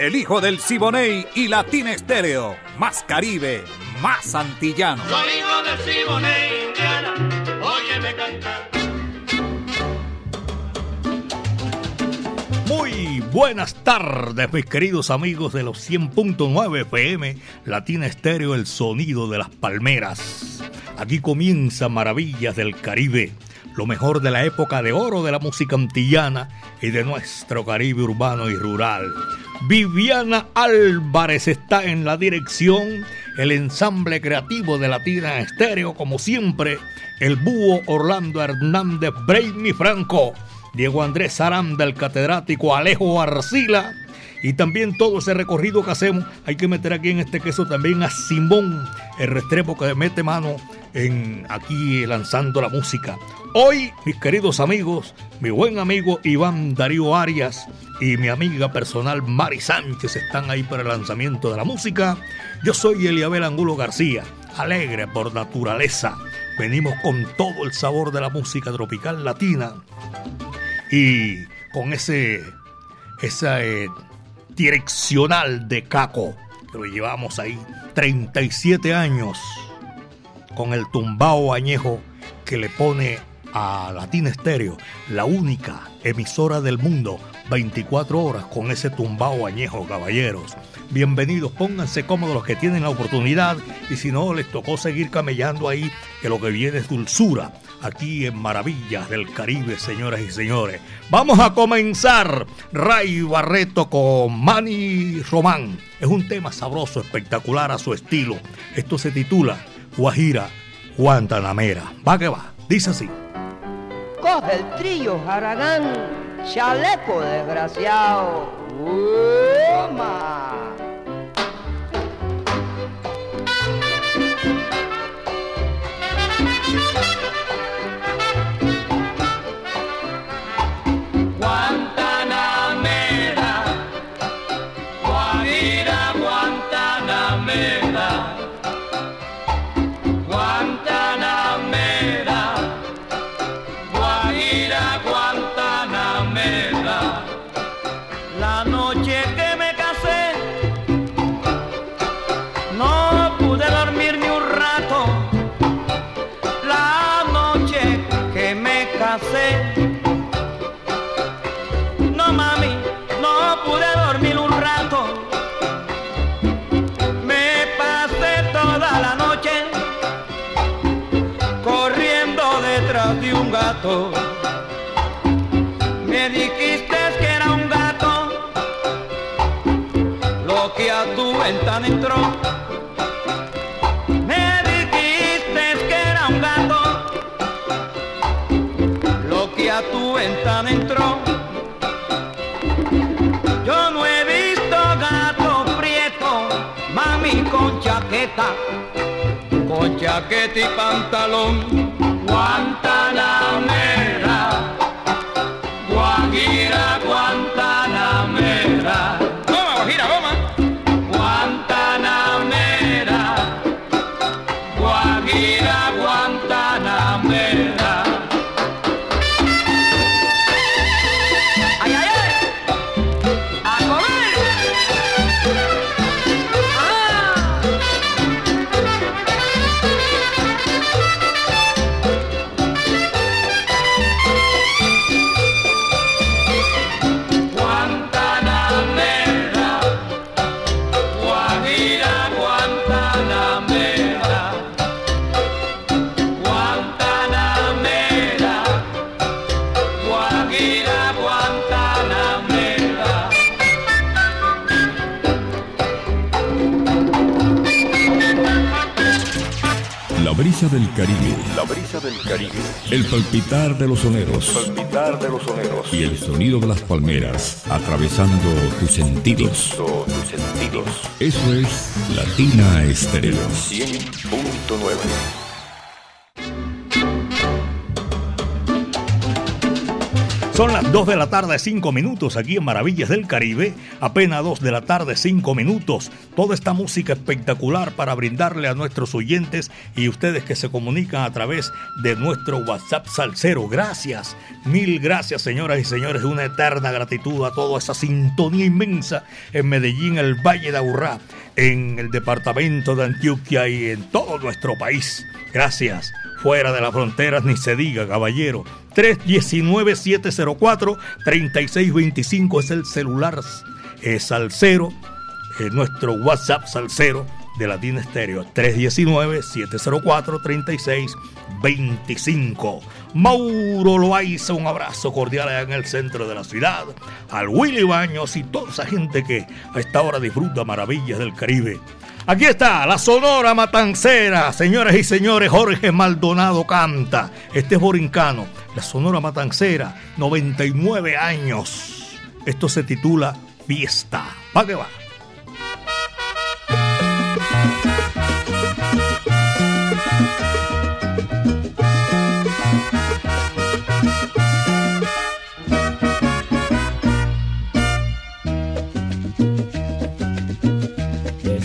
El hijo del Siboney y Latina Estéreo. Más Caribe, más antillano. Soy hijo del Siboney, Indiana. Óyeme cantar. Muy buenas tardes, mis queridos amigos de los 100.9 FM, Latina Estéreo, el sonido de las palmeras. Aquí comienza Maravillas del Caribe, lo mejor de la época de oro de la música antillana y de nuestro Caribe urbano y rural. Viviana Álvarez está en la dirección, el ensamble creativo de Latina Estéreo, como siempre, el búho Orlando Hernández Brainy Franco, Diego Andrés Aranda, el catedrático Alejo Arcila, y también todo ese recorrido que hacemos, hay que meter aquí en este queso también a Simón, el restrepo que mete mano en aquí lanzando la música. Hoy, mis queridos amigos, mi buen amigo Iván Darío Arias y mi amiga personal Mari Sánchez están ahí para el lanzamiento de la música. Yo soy Eliabel Angulo García, alegre por naturaleza. Venimos con todo el sabor de la música tropical latina y con ese esa eh, direccional de Caco que lo llevamos ahí 37 años con el tumbao añejo que le pone a Latina Estéreo, la única emisora del mundo, 24 horas con ese tumbao añejo, caballeros. Bienvenidos, pónganse cómodos los que tienen la oportunidad y si no, les tocó seguir camellando ahí, que lo que viene es dulzura, aquí en Maravillas del Caribe, señoras y señores. Vamos a comenzar, Ray Barreto con Manny Román. Es un tema sabroso, espectacular a su estilo. Esto se titula Guajira Guantanamera. Va que va, dice así. Coge el trillo, Haragán, chaleco desgraciado. ¡Uma! Me dijiste que era un gato, lo que a tu ventana entró. Yo no he visto gato prieto, mami con chaqueta, con chaqueta y pantalón. Guantanamera, del Caribe. El palpitar de los soneros. palpitar de los soneros. Y el sonido de las palmeras atravesando tus sentidos. tus sentidos. Eso es Latina Estéreo. 100.9. Son las 2 de la tarde, 5 minutos aquí en Maravillas del Caribe. Apenas 2 de la tarde, 5 minutos. Toda esta música espectacular para brindarle a nuestros oyentes y ustedes que se comunican a través de nuestro WhatsApp Salcero. Gracias, mil gracias, señoras y señores. Una eterna gratitud a toda esa sintonía inmensa en Medellín, el Valle de Aburrá, en el departamento de Antioquia y en todo nuestro país. Gracias. Fuera de las fronteras ni se diga, caballero. 319-704-3625 es el celular es Salcero, es nuestro WhatsApp Salcero de Latina Estéreo. 319-704-3625. Mauro Loaiza, un abrazo cordial allá en el centro de la ciudad. Al Willy Baños y toda esa gente que a esta hora disfruta maravillas del Caribe. Aquí está la Sonora Matancera, señoras y señores, Jorge Maldonado canta. Este es Borincano, la Sonora Matancera, 99 años. Esto se titula Fiesta. ¿Para qué va?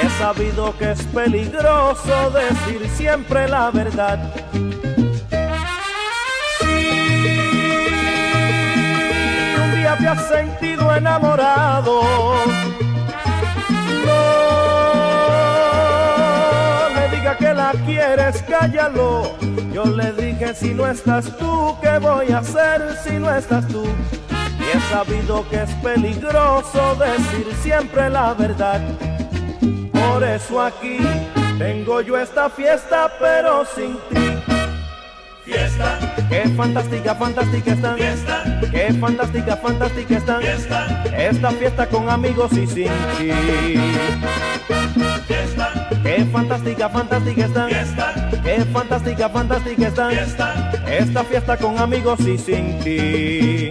He sabido que es peligroso decir siempre la verdad. Si un día te has sentido enamorado, no le diga que la quieres, cállalo. Yo le dije, si no estás tú, ¿qué voy a hacer si no estás tú? Y he sabido que es peligroso decir siempre la verdad. Por eso aquí tengo yo esta fiesta, pero sin ti. Fiesta. Qué fantástica, fantástica están. Fiesta. Qué fantástica, fantástica están. Fiesta. Esta fiesta con amigos y sin ti. Fiesta. Qué fantástica, fantástica están. Fiesta. Qué fantástica, fantástica están. Fiesta. Esta fiesta con amigos y sin ti.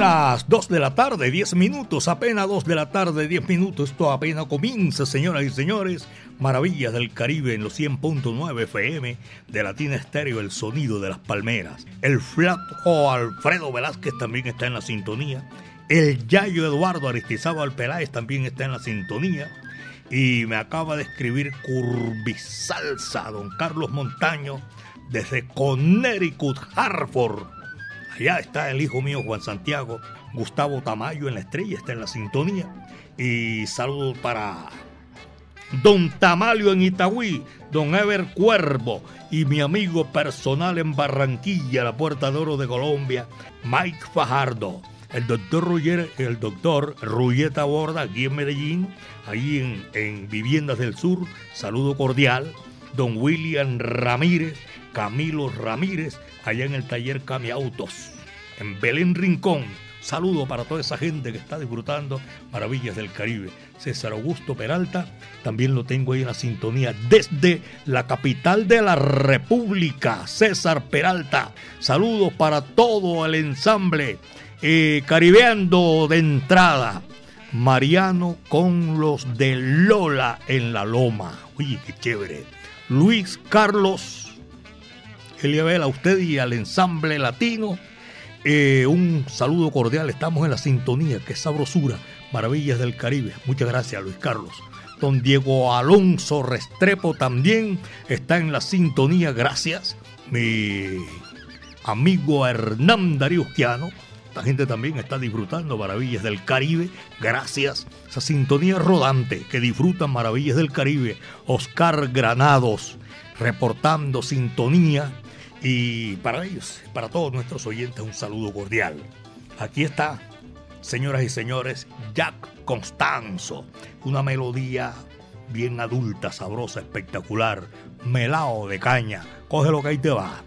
Las 2 de la tarde, 10 minutos, apenas 2 de la tarde, 10 minutos. Esto apenas comienza, señoras y señores. Maravillas del Caribe en los 100.9 FM de Latina Estéreo, el sonido de las palmeras. El flaco Alfredo Velázquez también está en la sintonía. El Yayo Eduardo Aristizábal Peláez también está en la sintonía. Y me acaba de escribir Curvisalsa, don Carlos Montaño, desde Connecticut, Hartford. Allá está el hijo mío Juan Santiago, Gustavo Tamayo en la estrella, está en la sintonía. Y saludos para Don Tamalio en Itagüí, Don Ever Cuervo y mi amigo personal en Barranquilla, la Puerta de Oro de Colombia, Mike Fajardo. El doctor Ruyer, el doctor Ruyeta Borda, aquí en Medellín, ahí en, en Viviendas del Sur, saludo cordial. Don William Ramírez, Camilo Ramírez, allá en el taller Cami Autos, en Belén Rincón. Saludo para toda esa gente que está disfrutando Maravillas del Caribe. César Augusto Peralta, también lo tengo ahí en la sintonía desde la capital de la República, César Peralta. Saludos para todo el ensamble eh, caribeando de entrada. Mariano con los de Lola en la Loma. Oye, qué chévere. Luis Carlos Eliabel, a usted y al ensamble latino. Eh, un saludo cordial, estamos en la sintonía, qué sabrosura, maravillas del Caribe. Muchas gracias, Luis Carlos. Don Diego Alonso Restrepo también está en la sintonía, gracias. Mi amigo Hernán Dariusquiano, la gente también está disfrutando maravillas del Caribe, gracias. Esa sintonía rodante que disfrutan maravillas del Caribe. Oscar Granados reportando sintonía y para ellos, para todos nuestros oyentes, un saludo cordial. Aquí está, señoras y señores, Jack Constanzo, una melodía bien adulta, sabrosa, espectacular, melao de caña. Coge lo que ahí te va.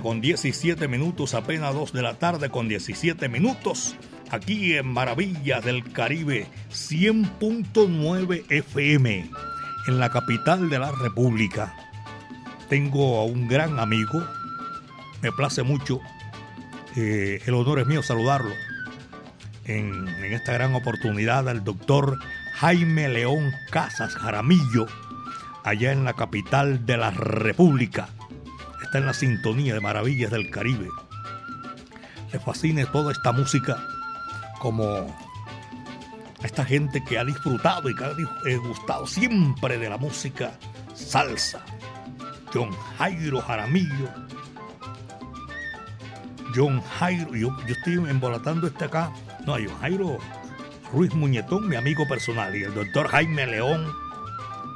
Con 17 minutos, apenas 2 de la tarde con 17 minutos, aquí en Maravillas del Caribe 100.9 FM, en la capital de la República. Tengo a un gran amigo, me place mucho, eh, el honor es mío saludarlo en, en esta gran oportunidad al doctor Jaime León Casas Jaramillo, allá en la capital de la República está en la sintonía de Maravillas del Caribe. Le fascina toda esta música como esta gente que ha disfrutado y que ha eh, gustado siempre de la música salsa. John Jairo Jaramillo. John Jairo, yo, yo estoy embolatando este acá. No, John Jairo Ruiz Muñetón, mi amigo personal, y el doctor Jaime León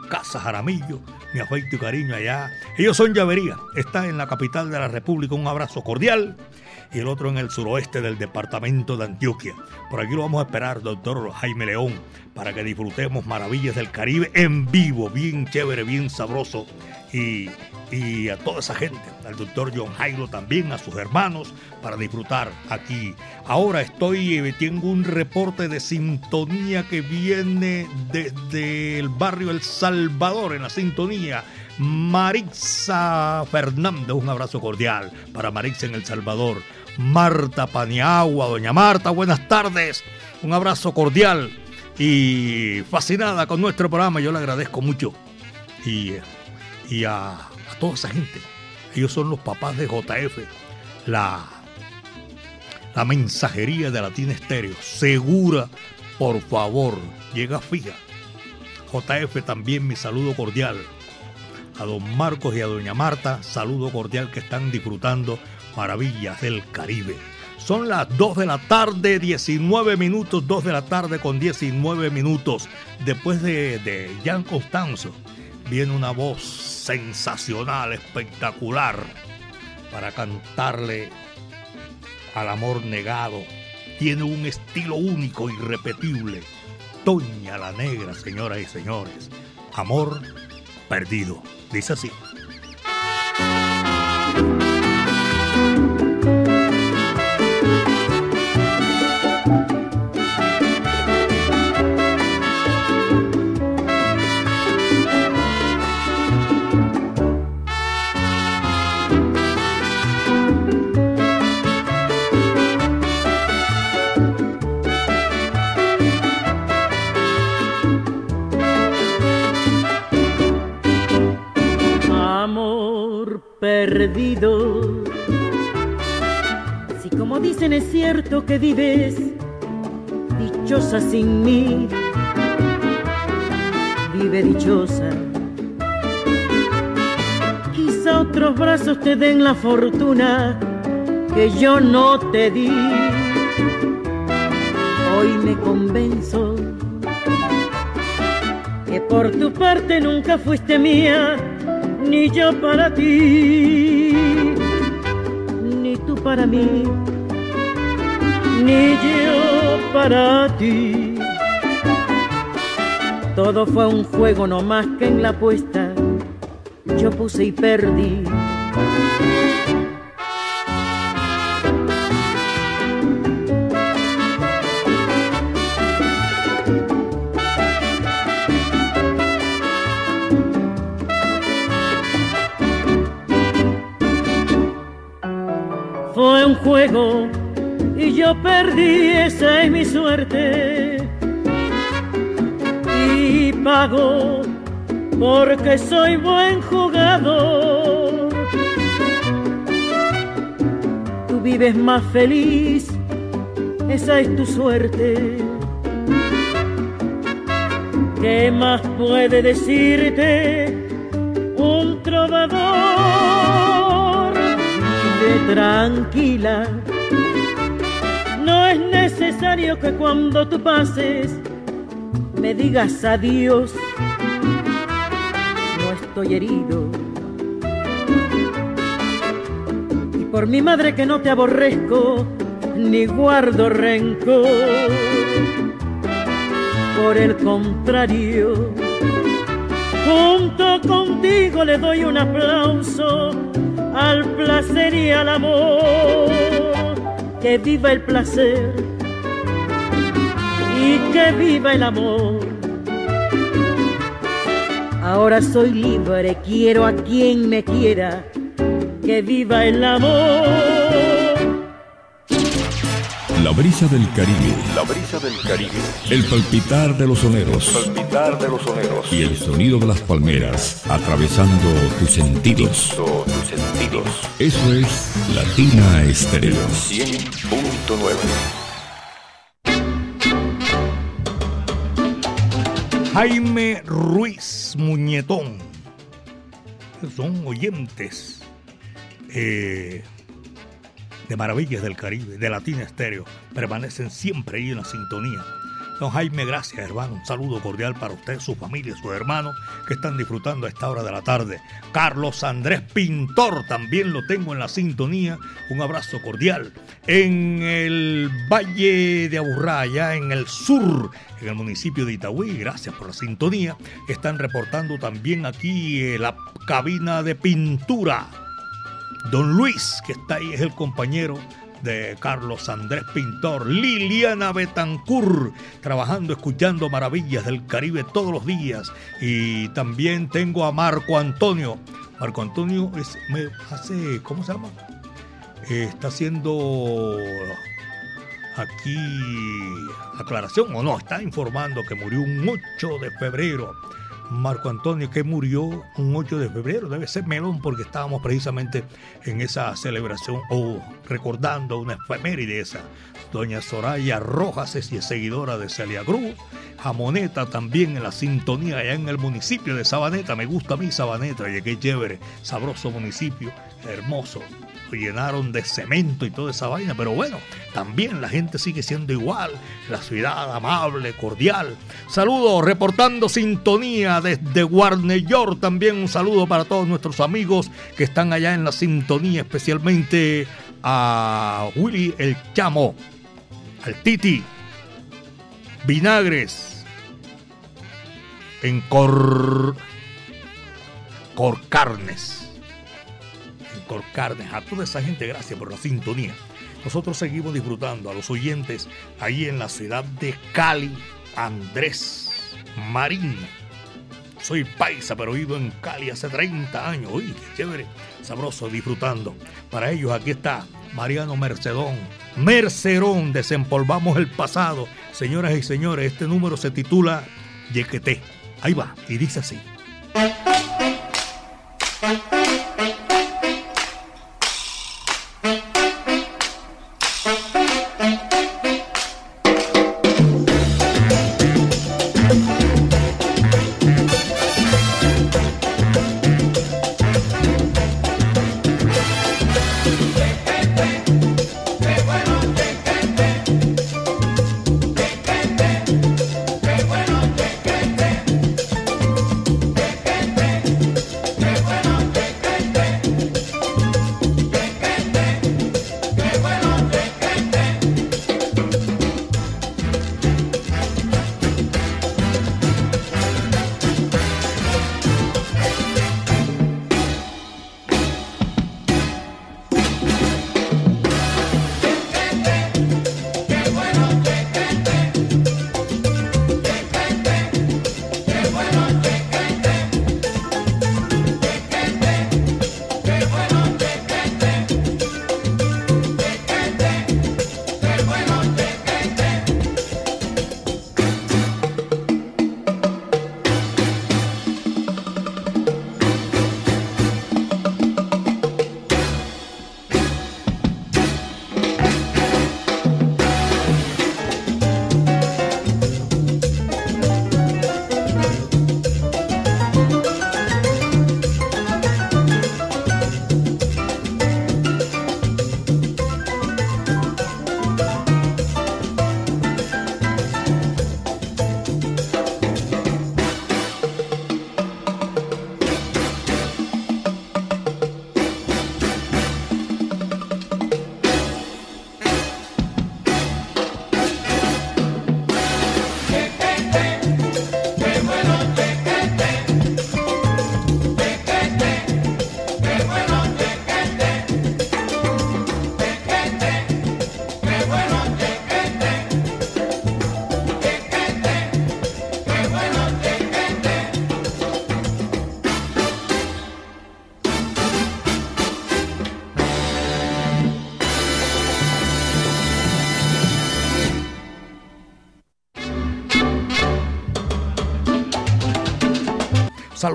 Casa Jaramillo, mi afecto y cariño allá. Ellos son Llavería, está en la capital de la República, un abrazo cordial. Y el otro en el suroeste del departamento de Antioquia. Por aquí lo vamos a esperar, doctor Jaime León, para que disfrutemos maravillas del Caribe en vivo, bien chévere, bien sabroso. Y, y a toda esa gente, al doctor John Jairo también, a sus hermanos, para disfrutar aquí. Ahora estoy, eh, tengo un reporte de sintonía que viene desde el barrio El Salvador, en la sintonía. Maritza Fernández, un abrazo cordial para Maritza en El Salvador. Marta Paniagua, doña Marta, buenas tardes. Un abrazo cordial y fascinada con nuestro programa. Yo le agradezco mucho. Y, y a, toda esa gente. Ellos son los papás de JF. La, la mensajería de Latina Estéreo. Segura, por favor, llega fija. JF también mi saludo cordial. A don Marcos y a doña Marta, saludo cordial que están disfrutando maravillas del Caribe. Son las 2 de la tarde, 19 minutos, 2 de la tarde con 19 minutos. Después de, de Jan Constanzo, viene una voz sensacional, espectacular, para cantarle al amor negado. Tiene un estilo único, irrepetible. Toña la Negra, señoras y señores. Amor perdido. Dice así. Dichosa sin mí, vive dichosa. Quizá otros brazos te den la fortuna que yo no te di. Hoy me convenzo que por tu parte nunca fuiste mía, ni yo para ti, ni tú para mí, ni yo para ti. Todo fue un juego no más que en la apuesta yo puse y perdí. Fue un juego yo perdí, esa es mi suerte. Y pago porque soy buen jugador. Tú vives más feliz, esa es tu suerte. ¿Qué más puede decirte un trovador? Vive tranquila. No es necesario que cuando tú pases me digas adiós. No estoy herido. Y por mi madre que no te aborrezco, ni guardo rencor. Por el contrario, junto contigo le doy un aplauso al placer sería el amor, que viva el placer y que viva el amor. Ahora soy libre, quiero a quien me quiera, que viva el amor. La brisa del Caribe. La brisa del Caribe. El palpitar de los soneros. palpitar de los soneros. Y el sonido de las palmeras atravesando tus sentidos. tus sentidos. Eso es Latina Estéreo. 100.9. Jaime Ruiz Muñetón. Son oyentes eh, de Maravillas del Caribe, de Latina Estéreo. Permanecen siempre ahí en la sintonía. Don Jaime, gracias hermano. Un saludo cordial para usted, su familia, sus hermanos que están disfrutando a esta hora de la tarde. Carlos Andrés Pintor, también lo tengo en la sintonía. Un abrazo cordial. En el Valle de Aburrá, allá en el sur, en el municipio de Itagüí, gracias por la sintonía. Están reportando también aquí eh, la cabina de pintura. Don Luis, que está ahí, es el compañero de Carlos Andrés Pintor, Liliana Betancur, trabajando, escuchando maravillas del Caribe todos los días. Y también tengo a Marco Antonio. Marco Antonio es, hace, ¿cómo se llama? Eh, está haciendo aquí aclaración o no, está informando que murió un 8 de febrero. Marco Antonio que murió un 8 de febrero, debe ser melón porque estábamos precisamente en esa celebración o recordando una efeméride esa. Doña Soraya Rojas es seguidora de Celia Cruz, Jamoneta también en la sintonía allá en el municipio de Sabaneta, me gusta a mí Sabaneta, y qué chévere, sabroso municipio, hermoso, lo llenaron de cemento y toda esa vaina, pero bueno, también la gente sigue siendo igual, la ciudad amable, cordial. Saludos, reportando sintonía desde Warner York, también un saludo para todos nuestros amigos que están allá en la sintonía, especialmente a Willy el Chamo, al Titi, Vinagres, en Cor... Corcarnes. Corcarnes, a toda esa gente, gracias por la sintonía. Nosotros seguimos disfrutando a los oyentes ahí en la ciudad de Cali, Andrés Marín. Soy paisa, pero vivo en Cali hace 30 años. Uy, qué chévere, sabroso, disfrutando. Para ellos aquí está Mariano Mercedón. Mercerón, desempolvamos el pasado. Señoras y señores, este número se titula Yequeté. Ahí va, y dice así.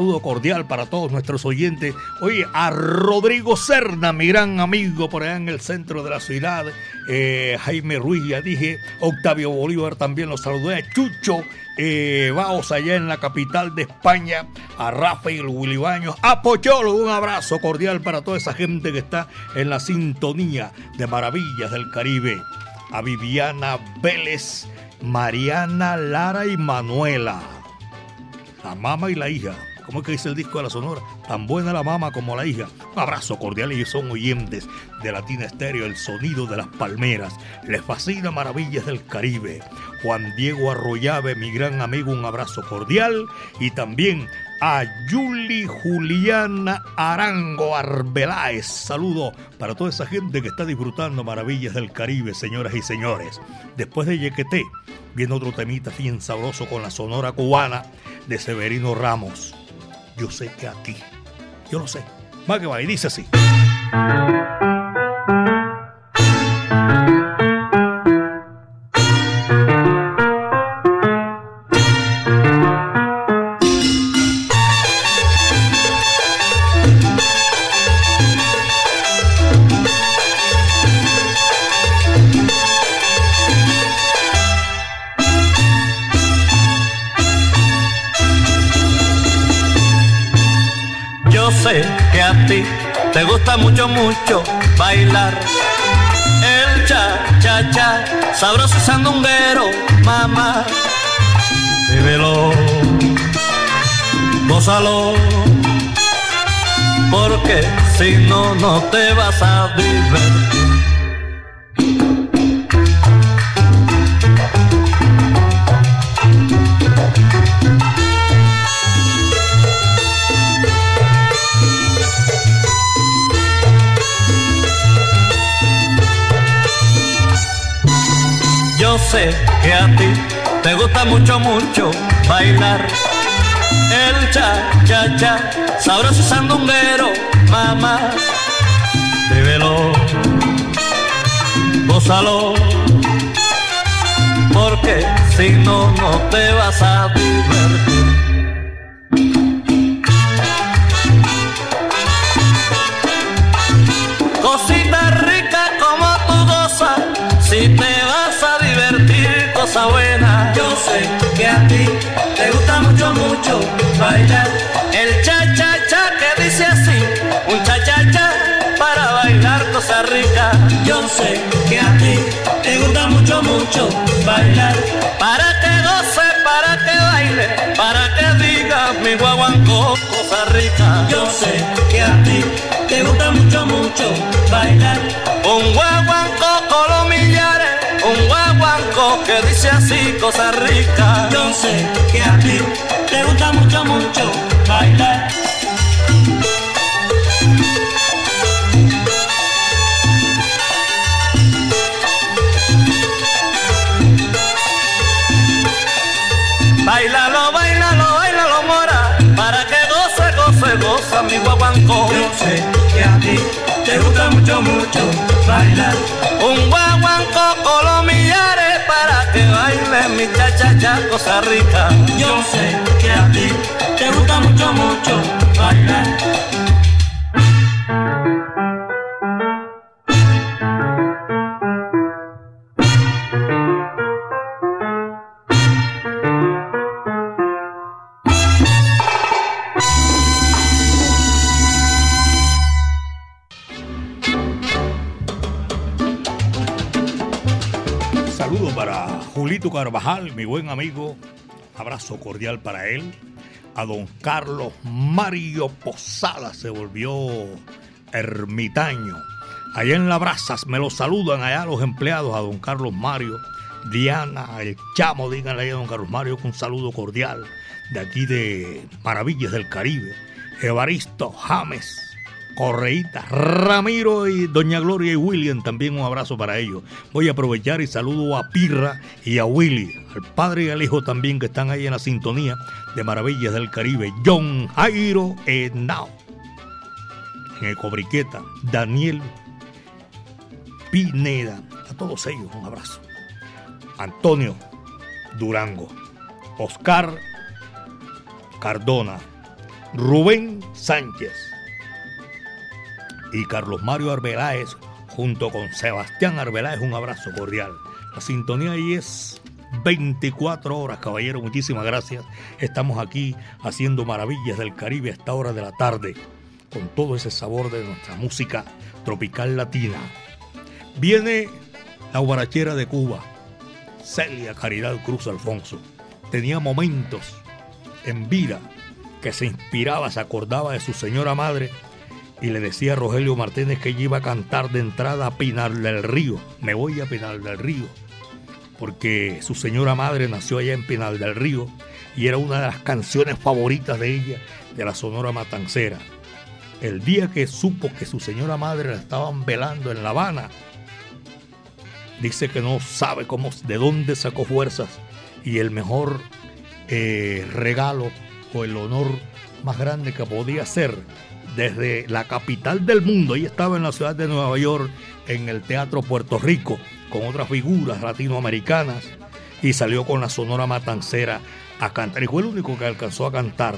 Saludo cordial para todos nuestros oyentes. Oye, a Rodrigo Serna, mi gran amigo por allá en el centro de la ciudad. Eh, Jaime Ruiz, ya dije. Octavio Bolívar también lo saludé. Chucho eh, Vaos allá en la capital de España. A Rafael Willy Baños. A Pocholo, un abrazo cordial para toda esa gente que está en la sintonía de Maravillas del Caribe. A Viviana Vélez, Mariana Lara y Manuela. La mamá y la hija. ¿Cómo es que dice el disco de la Sonora? Tan buena la mamá como la hija. Un abrazo cordial. Ellos son oyentes de Latina Estéreo, el sonido de las palmeras. Les fascina Maravillas del Caribe. Juan Diego Arroyave, mi gran amigo, un abrazo cordial. Y también a Yuli Juliana Arango Arbeláez. Saludo para toda esa gente que está disfrutando Maravillas del Caribe, señoras y señores. Después de Yequeté, viene otro temita bien sabroso con la sonora cubana de Severino Ramos yo sé que a ti. Yo lo sé. Va que va y dice así. Te gusta mucho, mucho bailar. El cha, cha, cha, sabroso sandunguero, mamá. Vívelo, gózalo, porque si no, no te vas a divertir. Sé que a ti te gusta mucho, mucho bailar. El cha, cha, cha, sabroso sandunguero, mamá. Vívelo, gózalo, porque si no, no te vas a divertir. Te gusta mucho, mucho bailar. El cha cha cha que dice así, un cha cha cha para bailar cosa rica. Yo sé que a ti te gusta mucho, mucho bailar. Para que goce, para que baile, para que diga mi guaguancó cosa rica. Yo sé que a ti te gusta mucho, mucho bailar. Un guaguancó que dice así cosas ricas. Yo sé que a ti te gusta mucho, mucho bailar. Bailalo, bailalo, bailalo, mora, para que goce, goce, goza mi guaguancó. Yo sé que a ti te gusta mucho, mucho bailar. Un guaguancó mi cha cha cha cosa rica. Yo sé que a ti te gusta mucho, mucho bailar. Carvajal, mi buen amigo. Abrazo cordial para él. A don Carlos Mario Posada se volvió ermitaño. Allá en La Brazas me lo saludan allá los empleados, a don Carlos Mario, Diana, el chamo, díganle a don Carlos Mario con un saludo cordial de aquí de Maravillas del Caribe. Evaristo James, Correíta, Ramiro y Doña Gloria y William, también un abrazo para ellos. Voy a aprovechar y saludo a Pirra y a Willy, al padre y al hijo también que están ahí en la sintonía de Maravillas del Caribe. John Jairo Henao, en el Cobriqueta, Daniel Pineda, a todos ellos un abrazo. Antonio Durango, Oscar Cardona, Rubén Sánchez y Carlos Mario Arbeláez junto con Sebastián Arbeláez. Un abrazo cordial. La sintonía ahí es 24 horas, caballero. Muchísimas gracias. Estamos aquí haciendo maravillas del Caribe a esta hora de la tarde, con todo ese sabor de nuestra música tropical latina. Viene la guarachera de Cuba, Celia Caridad Cruz Alfonso. Tenía momentos en vida que se inspiraba, se acordaba de su señora madre y le decía a Rogelio Martínez que ella iba a cantar de entrada a Pinar del Río. Me voy a Pinar del Río. Porque su señora madre nació allá en Pinar del Río y era una de las canciones favoritas de ella, de la Sonora Matancera. El día que supo que su señora madre la estaban velando en La Habana, dice que no sabe cómo, de dónde sacó fuerzas y el mejor eh, regalo o el honor más grande que podía ser desde la capital del mundo. Ella estaba en la ciudad de Nueva York, en el Teatro Puerto Rico, con otras figuras latinoamericanas, y salió con la Sonora Matancera a cantar. Y fue el único que alcanzó a cantar.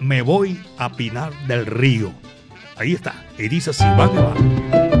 Me voy a Pinar del Río. Ahí está. Y dice así, va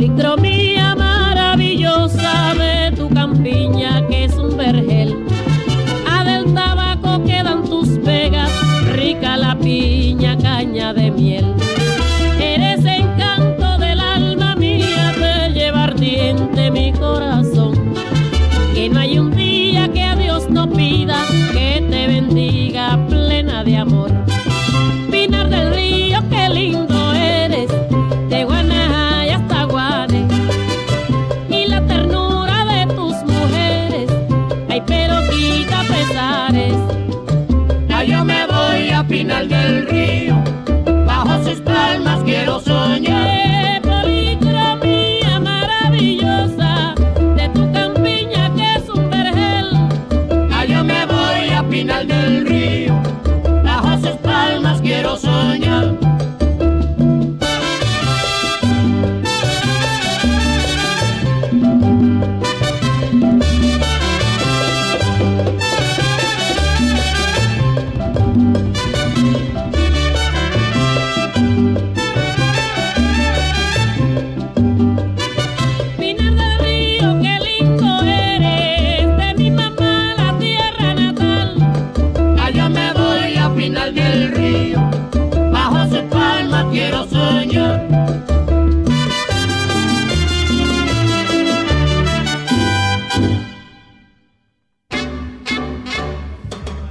Policromía maravillosa de tu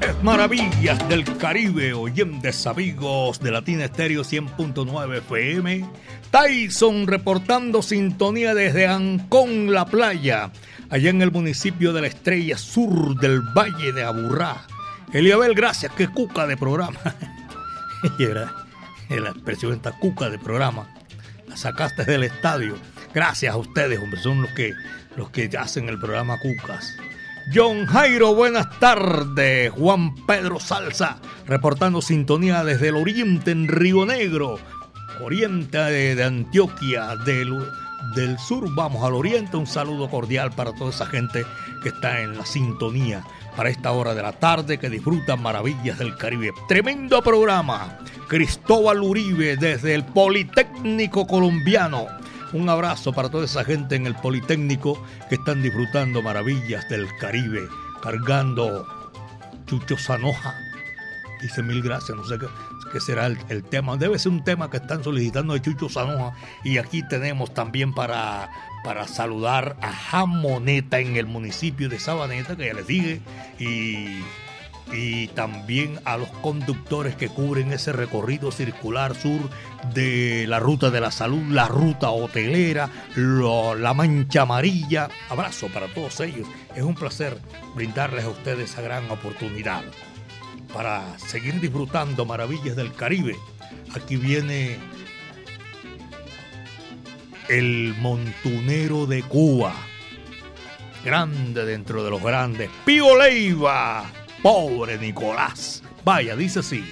Es Maravillas del Caribe, oyentes amigos de Latina Estéreo 100.9 FM. Tyson reportando sintonía desde Ancón, la playa, allá en el municipio de la Estrella Sur del Valle de Aburrá. Eliabel, gracias, qué cuca de programa. y era la expresión esta cuca de programa. La sacaste del estadio. Gracias a ustedes, hombre, son los que, los que hacen el programa Cucas. John Jairo, buenas tardes. Juan Pedro Salsa, reportando sintonía desde el oriente en Río Negro, oriente de, de Antioquia, del, del sur vamos al oriente. Un saludo cordial para toda esa gente que está en la sintonía para esta hora de la tarde que disfrutan maravillas del Caribe. Tremendo programa. Cristóbal Uribe desde el Politécnico Colombiano Un abrazo para toda esa gente en el Politécnico que están disfrutando maravillas del Caribe, cargando Chucho Sanoja. Dice mil gracias, no sé qué, será el, el, tema. Debe ser un tema que están solicitando de Chucho Sanoja. Y aquí tenemos también para, para saludar a Jamoneta en el municipio de Sabaneta, que ya les dije. Y y también a los conductores que cubren ese recorrido circular sur de la ruta de la salud, la ruta hotelera, la mancha amarilla. Abrazo para todos ellos. Es un placer brindarles a ustedes esa gran oportunidad para seguir disfrutando maravillas del Caribe. Aquí viene el montunero de Cuba. Grande dentro de los grandes. Pío Leiva. Pobre Nicolás. Vaya, dice así.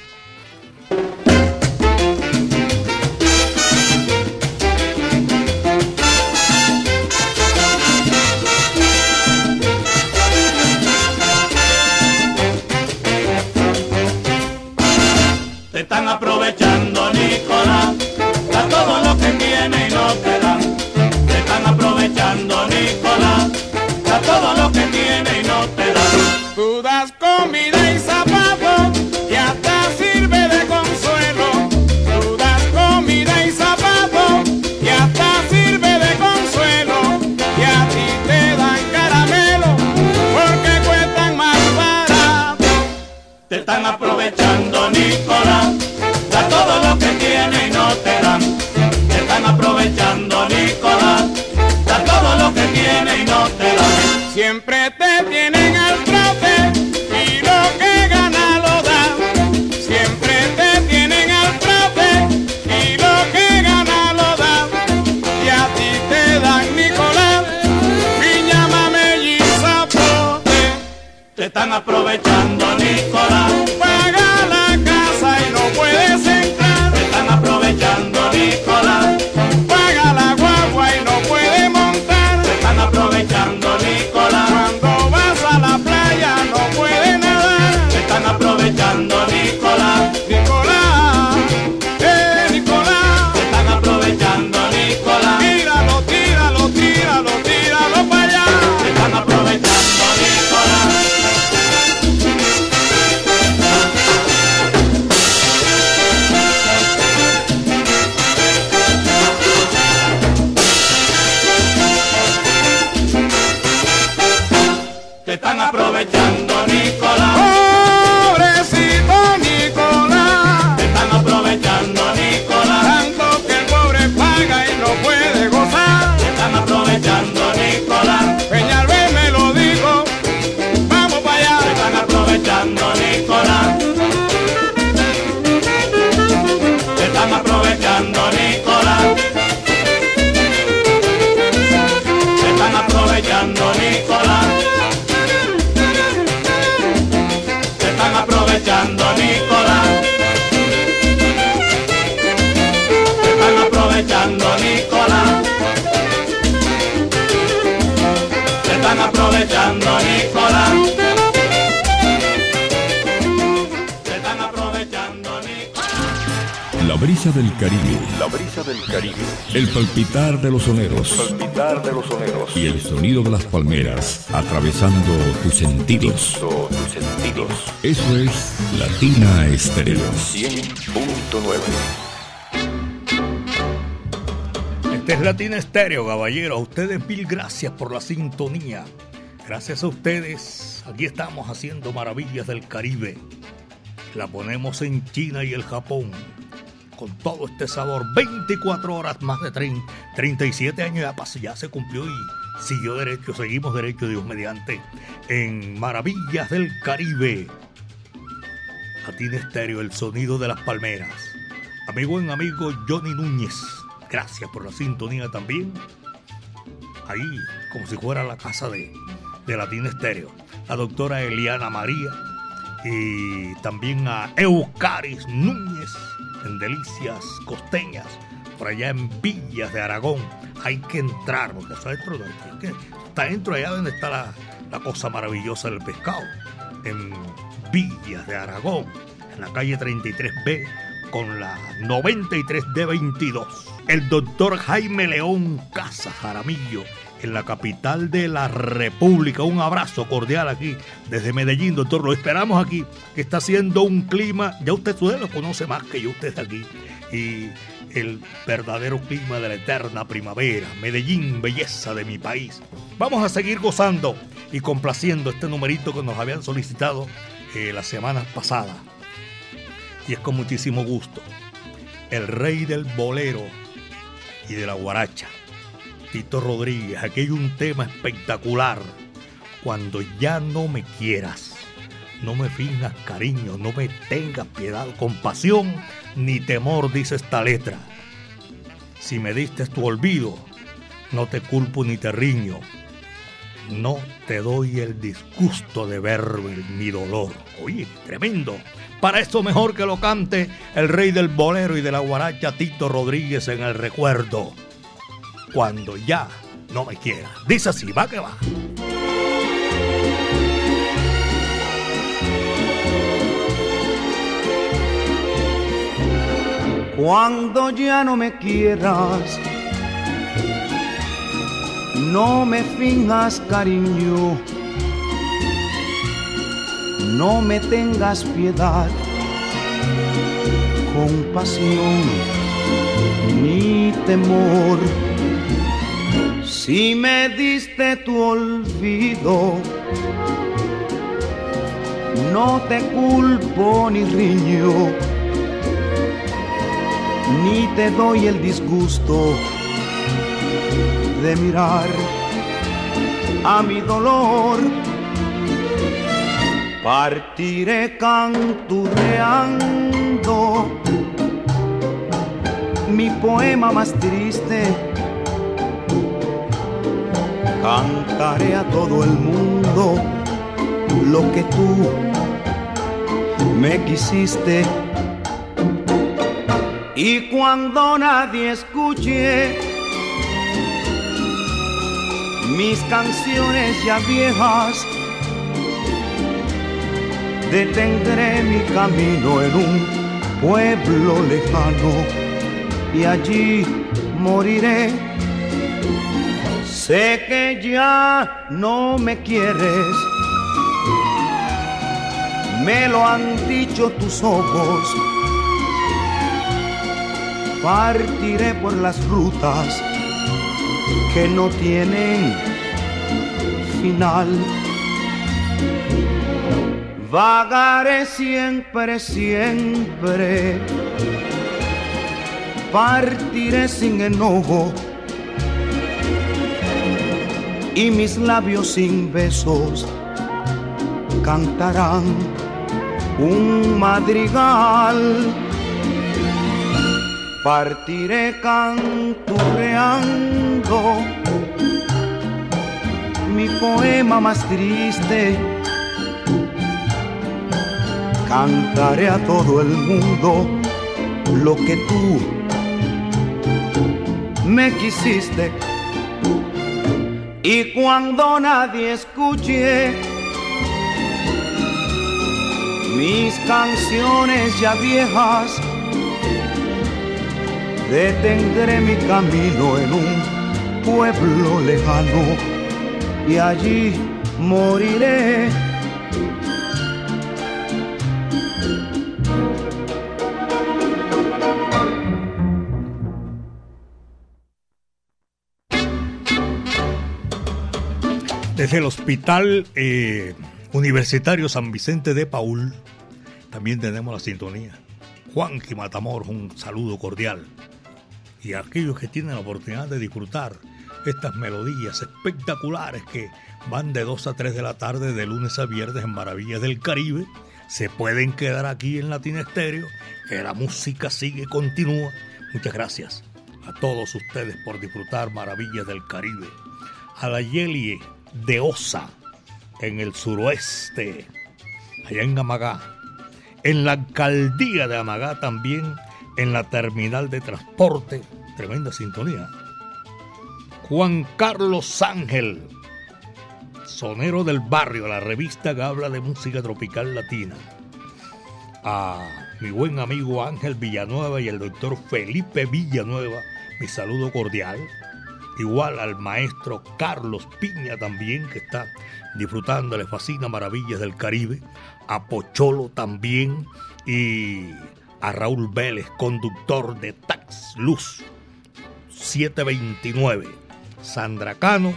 Atravesando tus sentidos. Eso es Latina Estéreo. 100.9. Este es Latina Estéreo, caballero. A ustedes mil gracias por la sintonía. Gracias a ustedes, aquí estamos haciendo maravillas del Caribe. La ponemos en China y el Japón. Con todo este sabor, 24 horas, más de 30, 37 años ya, ya se cumplió y siguió derecho, seguimos derecho, Dios mediante, en Maravillas del Caribe. Latina Estéreo, el sonido de las palmeras. Amigo en amigo Johnny Núñez, gracias por la sintonía también. Ahí, como si fuera la casa de, de Latina Estéreo. La doctora Eliana María y también a Eucaris Núñez en Delicias Costeñas, por allá en Villas de Aragón. Hay que entrar, porque está dentro, de, está dentro allá donde está la, cosa maravillosa del pescado, en Villas de Aragón, en la calle 33B, con la 93 de 22. El doctor Jaime León Casa Jaramillo en la capital de la República. Un abrazo cordial aquí desde Medellín, doctor. Lo esperamos aquí, que está haciendo un clima, ya usted, lo conoce más que yo, usted aquí. Y el verdadero clima de la eterna primavera. Medellín, belleza de mi país. Vamos a seguir gozando y complaciendo este numerito que nos habían solicitado eh, la semana pasada. Y es con muchísimo gusto. El rey del bolero y de la guaracha. Tito Rodríguez, aquí hay un tema espectacular. Cuando ya no me quieras, no me finjas cariño, no me tengas piedad, compasión ni temor, dice esta letra. Si me diste tu olvido, no te culpo ni te riño. No te doy el disgusto de ver mi dolor. Oye, tremendo. Para eso mejor que lo cante el rey del bolero y de la guaracha Tito Rodríguez en el recuerdo cuando ya no me quiera. Dice así, va que va. Cuando ya no me quieras, no me finjas cariño, no me tengas piedad, compasión ni temor. Si me diste tu olvido, no te culpo ni riño, ni te doy el disgusto de mirar a mi dolor. Partiré canturreando mi poema más triste Cantaré a todo el mundo lo que tú me quisiste. Y cuando nadie escuche mis canciones ya viejas, detendré mi camino en un pueblo lejano y allí moriré Sé que ya no me quieres, me lo han dicho tus ojos. Partiré por las rutas que no tienen final. Vagaré siempre, siempre. Partiré sin enojo y mis labios sin besos cantarán un madrigal. Partiré canturreando mi poema más triste. Cantaré a todo el mundo lo que tú me quisiste y cuando nadie escuche mis canciones ya viejas, detendré mi camino en un pueblo lejano y allí moriré Desde el Hospital eh, Universitario San Vicente de Paul también tenemos la sintonía. Juan Matamoros, un saludo cordial. Y aquellos que tienen la oportunidad de disfrutar estas melodías espectaculares que van de 2 a 3 de la tarde de lunes a viernes en Maravillas del Caribe, se pueden quedar aquí en Latina Estéreo, que la música sigue, continúa. Muchas gracias a todos ustedes por disfrutar Maravillas del Caribe. A la Yelie de Osa, en el suroeste, allá en Amagá. En la alcaldía de Amagá también, en la terminal de transporte, tremenda sintonía. Juan Carlos Ángel, sonero del barrio, la revista que habla de música tropical latina. A mi buen amigo Ángel Villanueva y el doctor Felipe Villanueva, mi saludo cordial. Igual al maestro Carlos Piña también, que está disfrutando, le fascina Maravillas del Caribe. A Pocholo también. Y a Raúl Vélez, conductor de Tax Luz 729. Sandra Cano.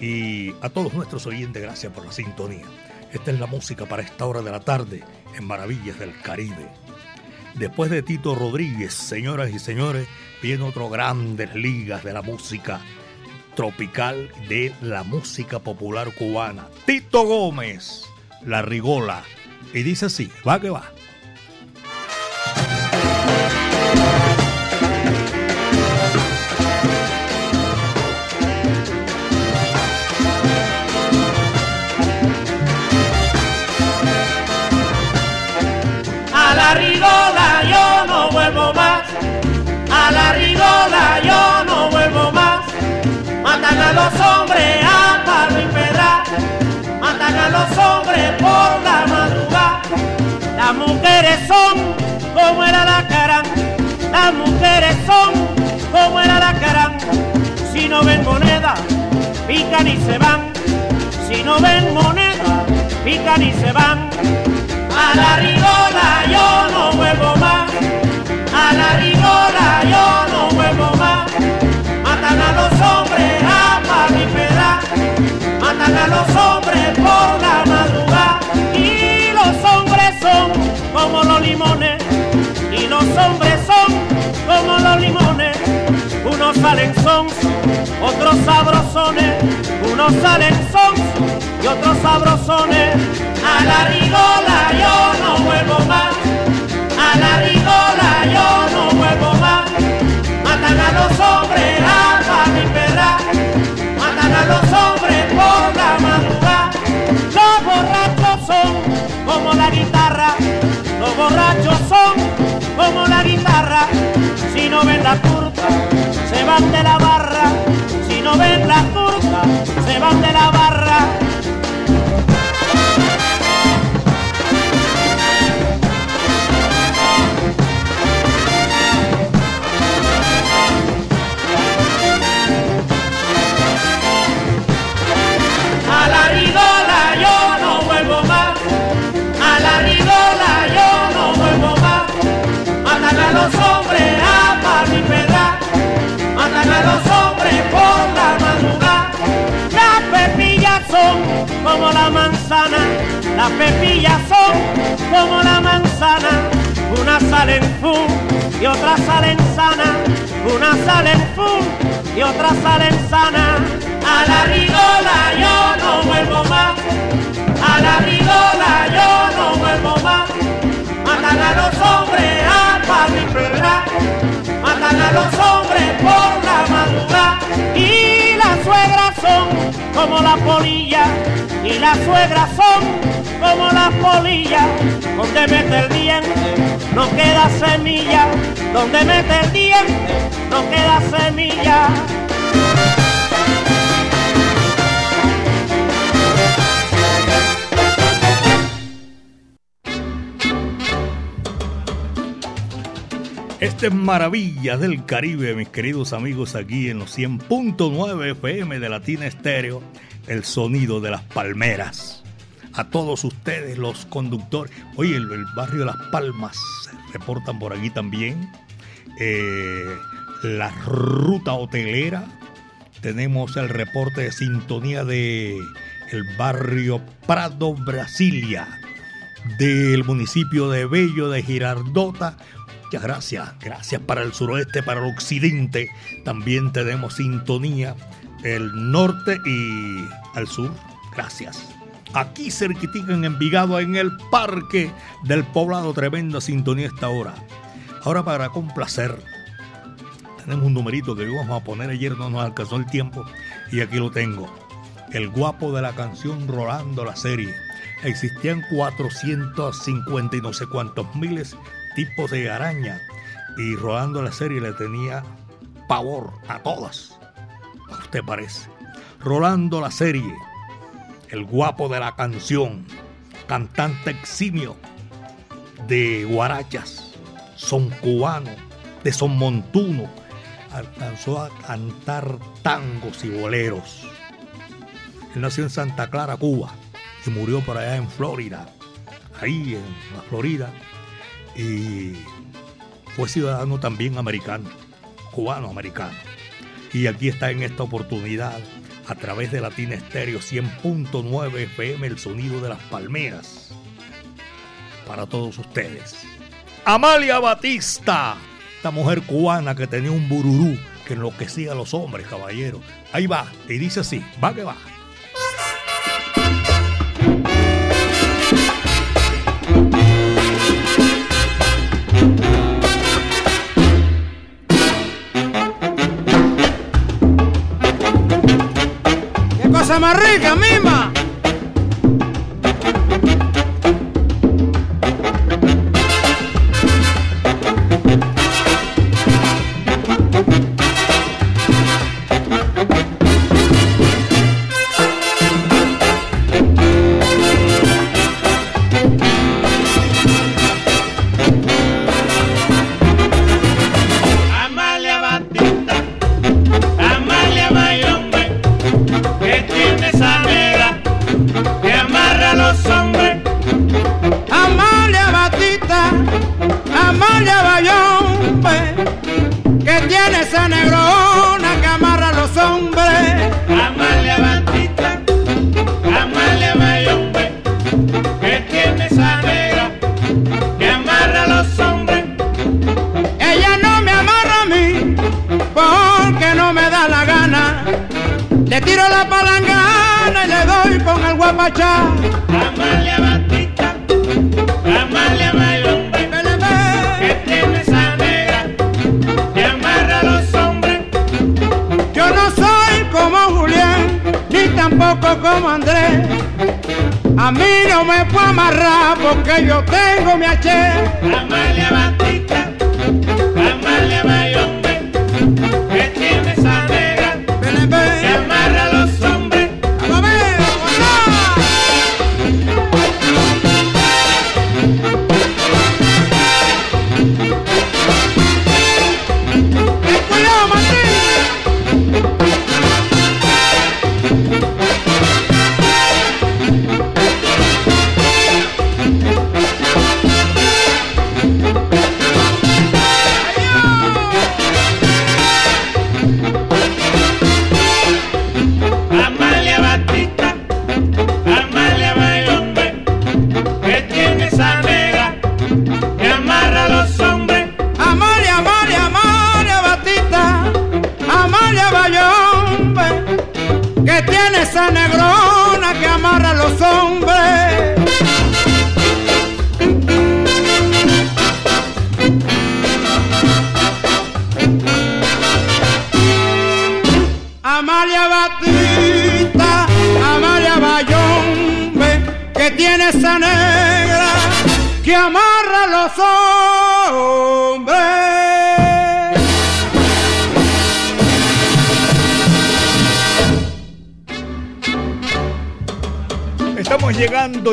Y a todos nuestros oyentes, gracias por la sintonía. Esta es la música para esta hora de la tarde en Maravillas del Caribe. Después de Tito Rodríguez, señoras y señores, viene otro grandes ligas de la música tropical de la música popular cubana. Tito Gómez, La Rigola. Y dice así, va que va. La rigola yo no vuelvo más. A la rigola yo no vuelvo más. Matan a los hombres a palo y pedra. Matan a los hombres por la madrugada. Las mujeres son como era la cara. Las mujeres son como era la cara. Si no ven moneda, pican y se van. Si no ven moneda, pican y se van. A la rigola yo no vuelvo más. A la rigola yo no vuelvo más. Matan a los hombres a palo y pedra. Matan a los hombres por la madrugada. Y los hombres son como los limones. Y los hombres son como los limones. Unos salen son, otros sabrosones. Unos salen son y otros sabrosones. A la rigola yo no vuelvo más. A la rigola yo no vuelvo más. Matan a los hombres a palo y pedra. Matan a los hombres por la madrugada. Los borrachos son como la guitarra. Los borrachos son como la guitarra. Si no ven la turca, se van de la barra. Si no ven la turca, se van de la barra. Como la manzana. Las pepillas son como la manzana. Una salen fum y otra salen sana. Una salen fum y otra salen sana. A la rigola yo no vuelvo más. A la rigola yo no vuelvo más. Matan a los hombres a palo y. Matan a los hombres por la madrugada. Y las suegras son como la polilla. Y las suegras son como las polillas. Donde mete el diente no queda semilla. Donde mete el diente no queda semilla. Este es Maravilla del Caribe, mis queridos amigos, aquí en los 100.9 FM de Latina Estéreo, el sonido de las palmeras. A todos ustedes, los conductores. Oye, el, barrio de Las Palmas reportan por aquí también. Eh, la ruta hotelera. Tenemos el reporte de sintonía de el barrio Prado, Brasilia, del municipio de Bello de Girardota. Muchas gracias, gracias para el suroeste, para el occidente. También tenemos sintonía el norte y al sur. Gracias. Aquí cerquitica en Envigado, en el parque del poblado, tremenda sintonía esta hora. Ahora para complacer, tenemos un numerito que íbamos a poner ayer, no nos alcanzó el tiempo y aquí lo tengo. El guapo de la canción Rolando la serie. Existían 450 y no sé cuántos miles tipos de araña y Rolando la serie le tenía pavor a todas. ¿A usted parece? Rolando la serie, el guapo de la canción, cantante eximio, de guarachas, son cubano, de son montuno, alcanzó a cantar tangos y boleros. Él nació en Santa Clara, Cuba, y murió por allá en Florida, ahí en la Florida, y fue ciudadano también americano, cubano-americano. Y aquí está en esta oportunidad, a través de Latina Estéreo 100.9 FM, el sonido de las palmeras, para todos ustedes. Amalia Batista, esta mujer cubana que tenía un bururú que enloquecía a los hombres, caballero. Ahí va, y dice así, va que va. ¡Qué cosa más rica, mima!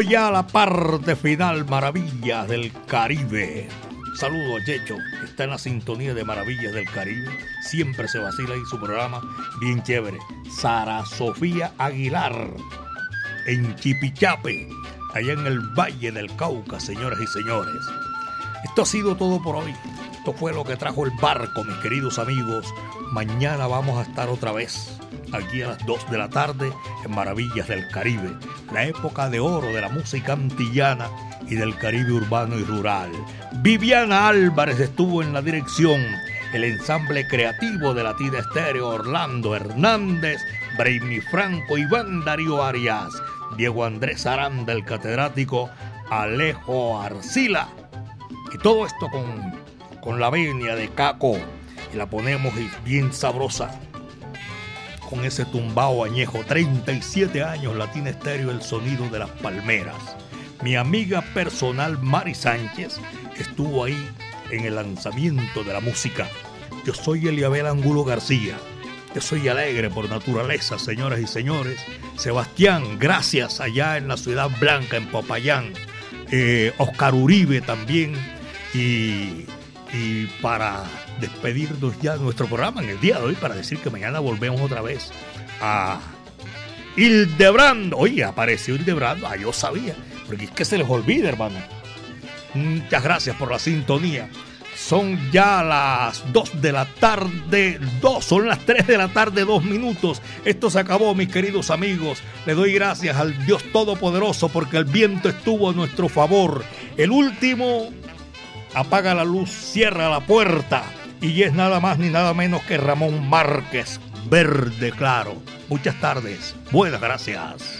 Ya a la parte final, Maravillas del Caribe. Saludos Checho, está en la sintonía de Maravillas del Caribe. Siempre se vacila ahí su programa, bien chévere. Sara Sofía Aguilar, en Chipichape, allá en el Valle del Cauca, señoras y señores. Esto ha sido todo por hoy. Esto fue lo que trajo el barco, mis queridos amigos. Mañana vamos a estar otra vez aquí a las 2 de la tarde en Maravillas del Caribe, la época de oro de la música antillana y del Caribe urbano y rural. Viviana Álvarez estuvo en la dirección, el ensamble creativo de Latina Estéreo, Orlando Hernández, Brainy Franco, Iván Darío Arias, Diego Andrés Aranda, el catedrático, Alejo Arcila. Y todo esto con, con la venia de Caco. Y la ponemos bien sabrosa con ese tumbao añejo, 37 años, Latina Estéreo, el sonido de las palmeras. Mi amiga personal Mari Sánchez estuvo ahí en el lanzamiento de la música. Yo soy Eliabel Angulo García. Yo soy alegre por naturaleza, señoras y señores. Sebastián, gracias allá en la Ciudad Blanca, en Popayán. eh, Oscar Uribe también. Y, y para despedirnos ya de nuestro programa en el día de hoy, para decir que mañana volvemos otra vez a Hildebrando. Oye, apareció Hildebrando. Ah, yo sabía. Porque es que se les olvida, hermano. Muchas gracias por la sintonía. Son ya las 2 de la tarde, 2, son las 3 de la tarde, 2 minutos. Esto se acabó, mis queridos amigos. Le doy gracias al Dios Todopoderoso porque el viento estuvo a nuestro favor. El último apaga la luz, cierra la puerta y es nada más ni nada menos que Ramón Márquez, verde claro. Muchas tardes, buenas gracias.